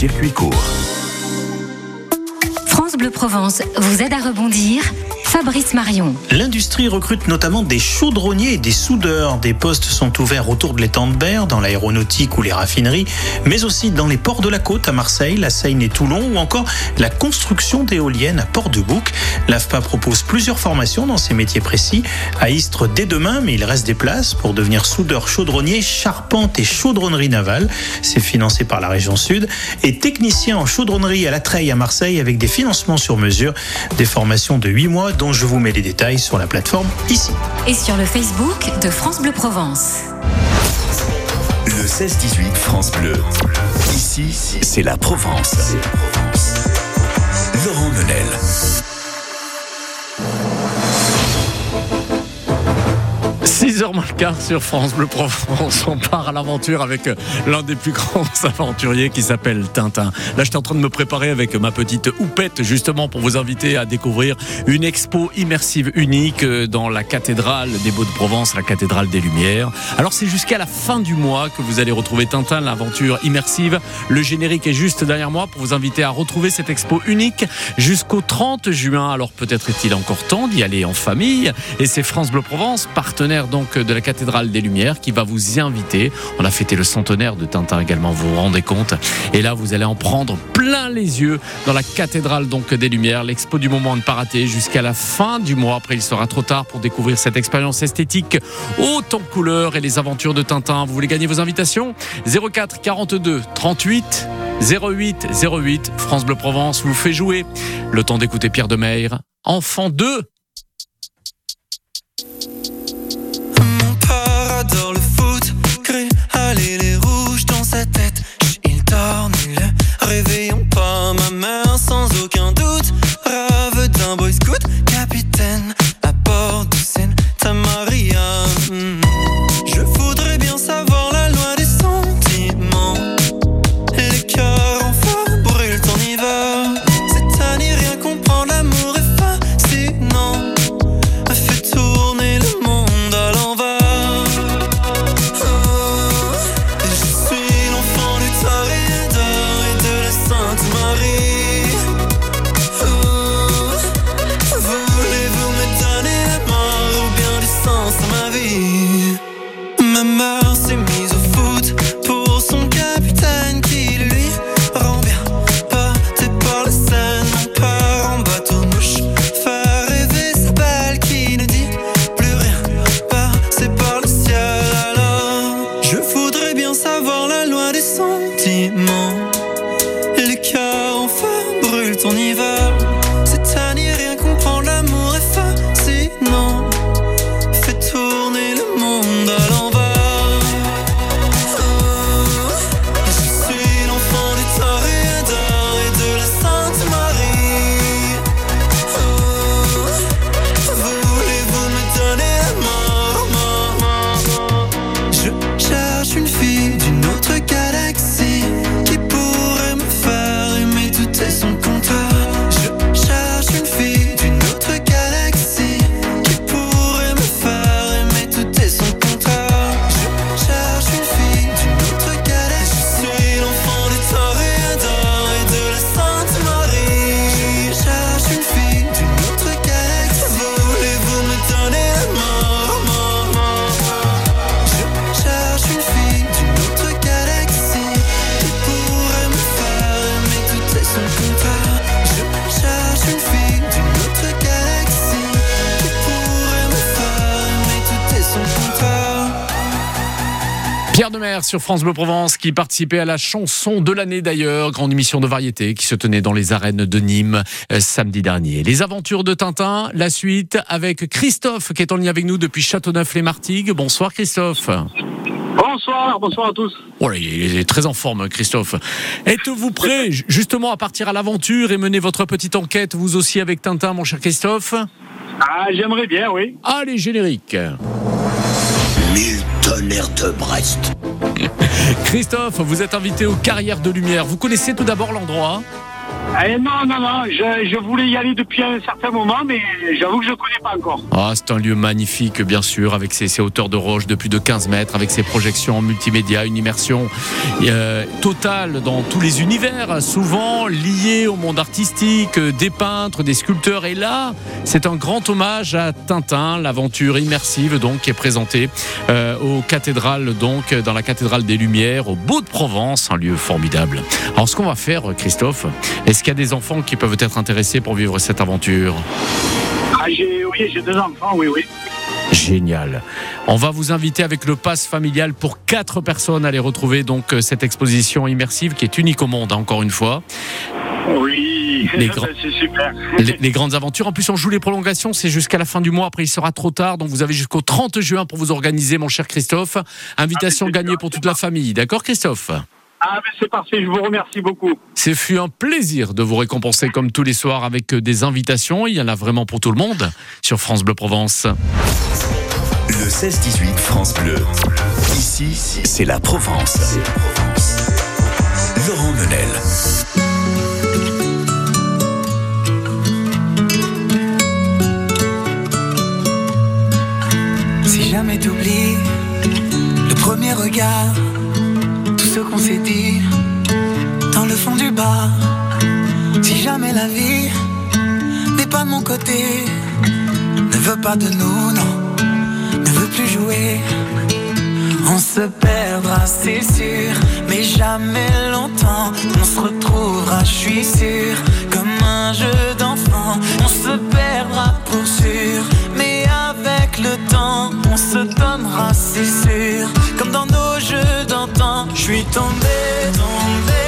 Circuit court. France Bleu Provence vous aide à rebondir. Fabrice Marion. L'industrie recrute notamment des chaudronniers et des soudeurs. Des postes sont ouverts autour de l'étang de Berre, dans l'aéronautique ou les raffineries, mais aussi dans les ports de la côte à Marseille, la Seine et Toulon, ou encore la construction d'éoliennes à Port-de-Bouc. L'AFPA propose plusieurs formations dans ces métiers précis. À Istres dès demain, mais il reste des places pour devenir soudeur chaudronnier, charpente et chaudronnerie navale. C'est financé par la région Sud. Et technicien en chaudronnerie à la Treille à Marseille avec des financements sur mesure. Des formations de 8 mois dont je vous mets les détails sur la plateforme ici. Et sur le Facebook de France Bleu Provence. Le 16-18 France Bleu. Ici, c'est la Provence. Laurent Menel. 6h moins le quart sur France Bleu Provence. On part à l'aventure avec l'un des plus grands aventuriers qui s'appelle Tintin. Là, j'étais en train de me préparer avec ma petite houppette justement pour vous inviter à découvrir une expo immersive unique dans la cathédrale des Beaux de Provence, la cathédrale des Lumières. Alors, c'est jusqu'à la fin du mois que vous allez retrouver Tintin, l'aventure immersive. Le générique est juste derrière moi pour vous inviter à retrouver cette expo unique jusqu'au 30 juin. Alors, peut-être est-il encore temps d'y aller en famille. Et c'est France Bleu Provence, partenaire donc de la cathédrale des Lumières qui va vous y inviter. On a fêté le centenaire de Tintin également, vous vous rendez compte. Et là, vous allez en prendre plein les yeux dans la cathédrale donc des Lumières. L'expo du moment ne pas rater jusqu'à la fin du mois. Après, il sera trop tard pour découvrir cette expérience esthétique haute en couleurs et les aventures de Tintin. Vous voulez gagner vos invitations? 04 42 38 08 08 France Bleu Provence vous fait jouer. Le temps d'écouter Pierre Demeyer. Enfant 2 adore le foot, crée aller les rouges dans sa tête. Il dort Pierre Demer sur France Bleu Provence qui participait à la chanson de l'année d'ailleurs, grande émission de variété qui se tenait dans les arènes de Nîmes euh, samedi dernier. Les aventures de Tintin, la suite avec Christophe qui est en ligne avec nous depuis Châteauneuf-les-Martigues. Bonsoir Christophe. Bonsoir, bonsoir à tous. Oh là, il est très en forme Christophe. Êtes-vous prêt ju- justement à partir à l'aventure et mener votre petite enquête vous aussi avec Tintin mon cher Christophe? Ah, j'aimerais bien, oui. Allez générique. Mille tonnerres de Brest. Christophe, vous êtes invité aux Carrières de Lumière. Vous connaissez tout d'abord l'endroit Eh non, non, non, je, voulais y aller depuis un certain moment, mais j'avoue que je ne connais pas encore. Ah, c'est un lieu magnifique, bien sûr, avec ses, ses hauteurs de roche de plus de 15 mètres, avec ses projections en multimédia, une immersion euh, totale dans tous les univers, souvent liés au monde artistique, euh, des peintres, des sculpteurs. Et là, c'est un grand hommage à Tintin, l'aventure immersive donc qui est présentée euh, aux cathédrales, donc dans la cathédrale des Lumières, au Beau de Provence, un lieu formidable. Alors, ce qu'on va faire, Christophe, est-ce qu'il y a des enfants qui peuvent être intéressés pour vivre cette aventure Ah, oui, j'ai deux enfants, oui, oui. Génial. On va vous inviter avec le pass familial pour quatre personnes à aller retrouver donc euh, cette exposition immersive qui est unique au monde, hein, encore une fois. Oui, Les grands- c'est super. Les, les grandes aventures. En plus, on joue les prolongations, c'est jusqu'à la fin du mois. Après, il sera trop tard, donc vous avez jusqu'au 30 juin pour vous organiser, mon cher Christophe. Invitation Ah, gagnée pour toute la famille. D'accord, Christophe? Ah, mais c'est parfait, je vous remercie beaucoup. C'est fut un plaisir de vous récompenser comme tous les soirs avec des invitations. Il y en a vraiment pour tout le monde sur France Bleu Provence. Le 16-18 France Bleu. Ici, c'est la Provence. De nous, non, ne veut plus jouer. On se perdra, c'est sûr, mais jamais longtemps. On se retrouvera, je suis sûr, comme un jeu d'enfant. On se perdra pour sûr, mais avec le temps, on se donnera, c'est sûr, comme dans nos jeux d'antan. Je suis tombé, tombé, tombé.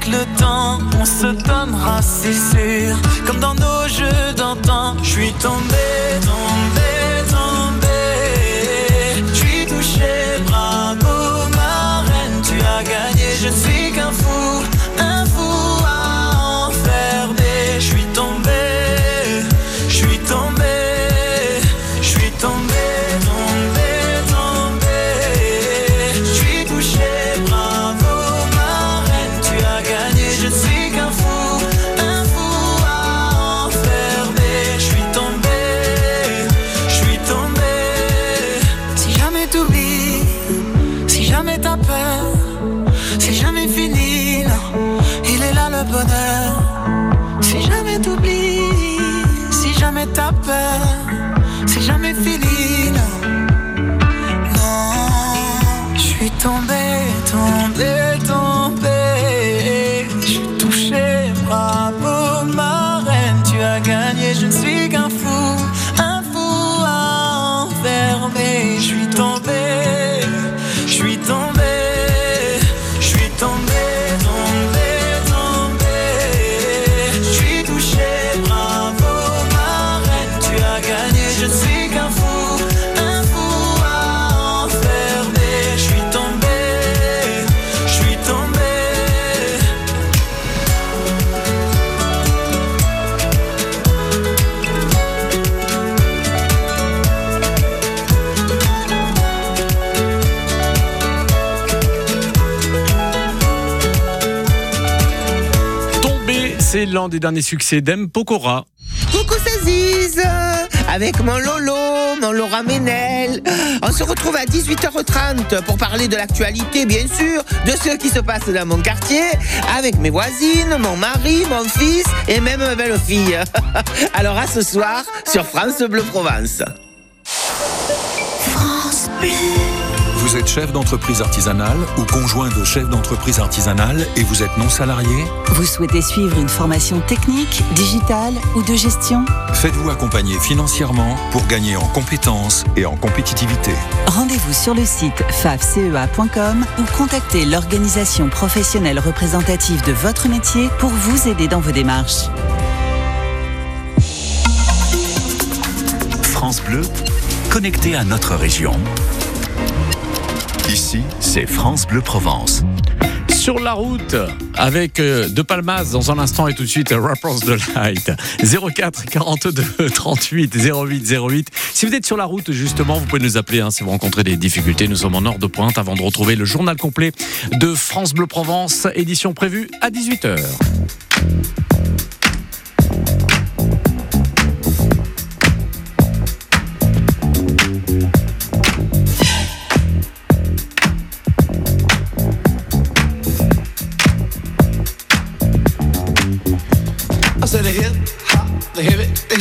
avec le temps, on se donnera, c'est sûr, comme dans nos jeux d'antan. Je suis tombé, tombé, tombé. Je suis touché, bravo, ma reine, tu as gagné. Je ne suis qu'un fou, c'est l'un des derniers succès d'M. Pokora. Coucou Ziz Avec mon Lolo, mon Laura Ménel. On se retrouve à 18h30 pour parler de l'actualité, bien sûr, de ce qui se passe dans mon quartier, avec mes voisines, mon mari, mon fils et même ma belle-fille. Alors à ce soir sur France Bleu Provence. France Bleu. Vous êtes chef d'entreprise artisanale ou conjoint de chef d'entreprise artisanale et vous êtes non salarié Vous souhaitez suivre une formation technique, digitale ou de gestion Faites-vous accompagner financièrement pour gagner en compétences et en compétitivité. Rendez-vous sur le site fafcea.com ou contactez l'organisation professionnelle représentative de votre métier pour vous aider dans vos démarches. France Bleu, connecté à notre région. Ici, c'est France Bleu Provence. Sur la route avec euh, De Palmas dans un instant et tout de suite Rappers de Light. 04 42 38 08 08 si vous êtes sur la route justement vous pouvez nous appeler hein, si vous rencontrez des difficultés. Nous sommes en heure de pointe avant de retrouver le journal complet de France Bleu Provence édition prévue à 18h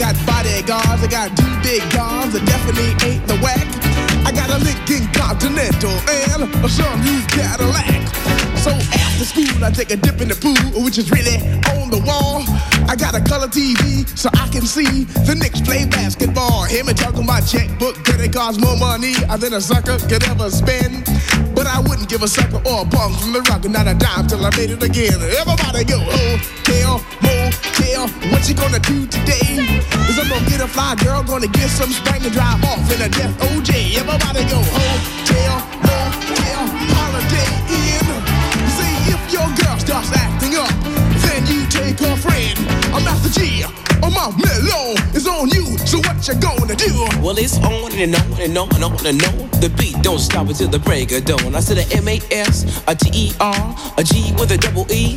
Got bodyguards, I got two big guns that definitely ain't the whack. I got a Lincoln Continental and a sunroof Cadillac. So after school, I take a dip in the pool, which is really on the wall. I got a color TV so I can see the Knicks play basketball. Hear me talking my checkbook, cause it costs more money uh, than a sucker could ever spend. But I wouldn't give a sucker or a bum from the rock, not a dime till I made it again. Everybody go, oh, hotel, motel, what you gonna do today? Is I'm gonna get a fly girl, gonna get some spring and drive off in a death OJ. Everybody go, hotel, motel, holiday in. See if your girl starts acting up, then you take her friend. I'm Master G, I'm out mellow, it's on you, so what you gonna do? Well, it's on and on and on and on and on. The beat don't stop until the break of dawn. I said a M A S, a T E R, a G with a double E.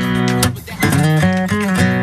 Thank you.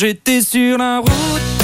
J'étais sur la route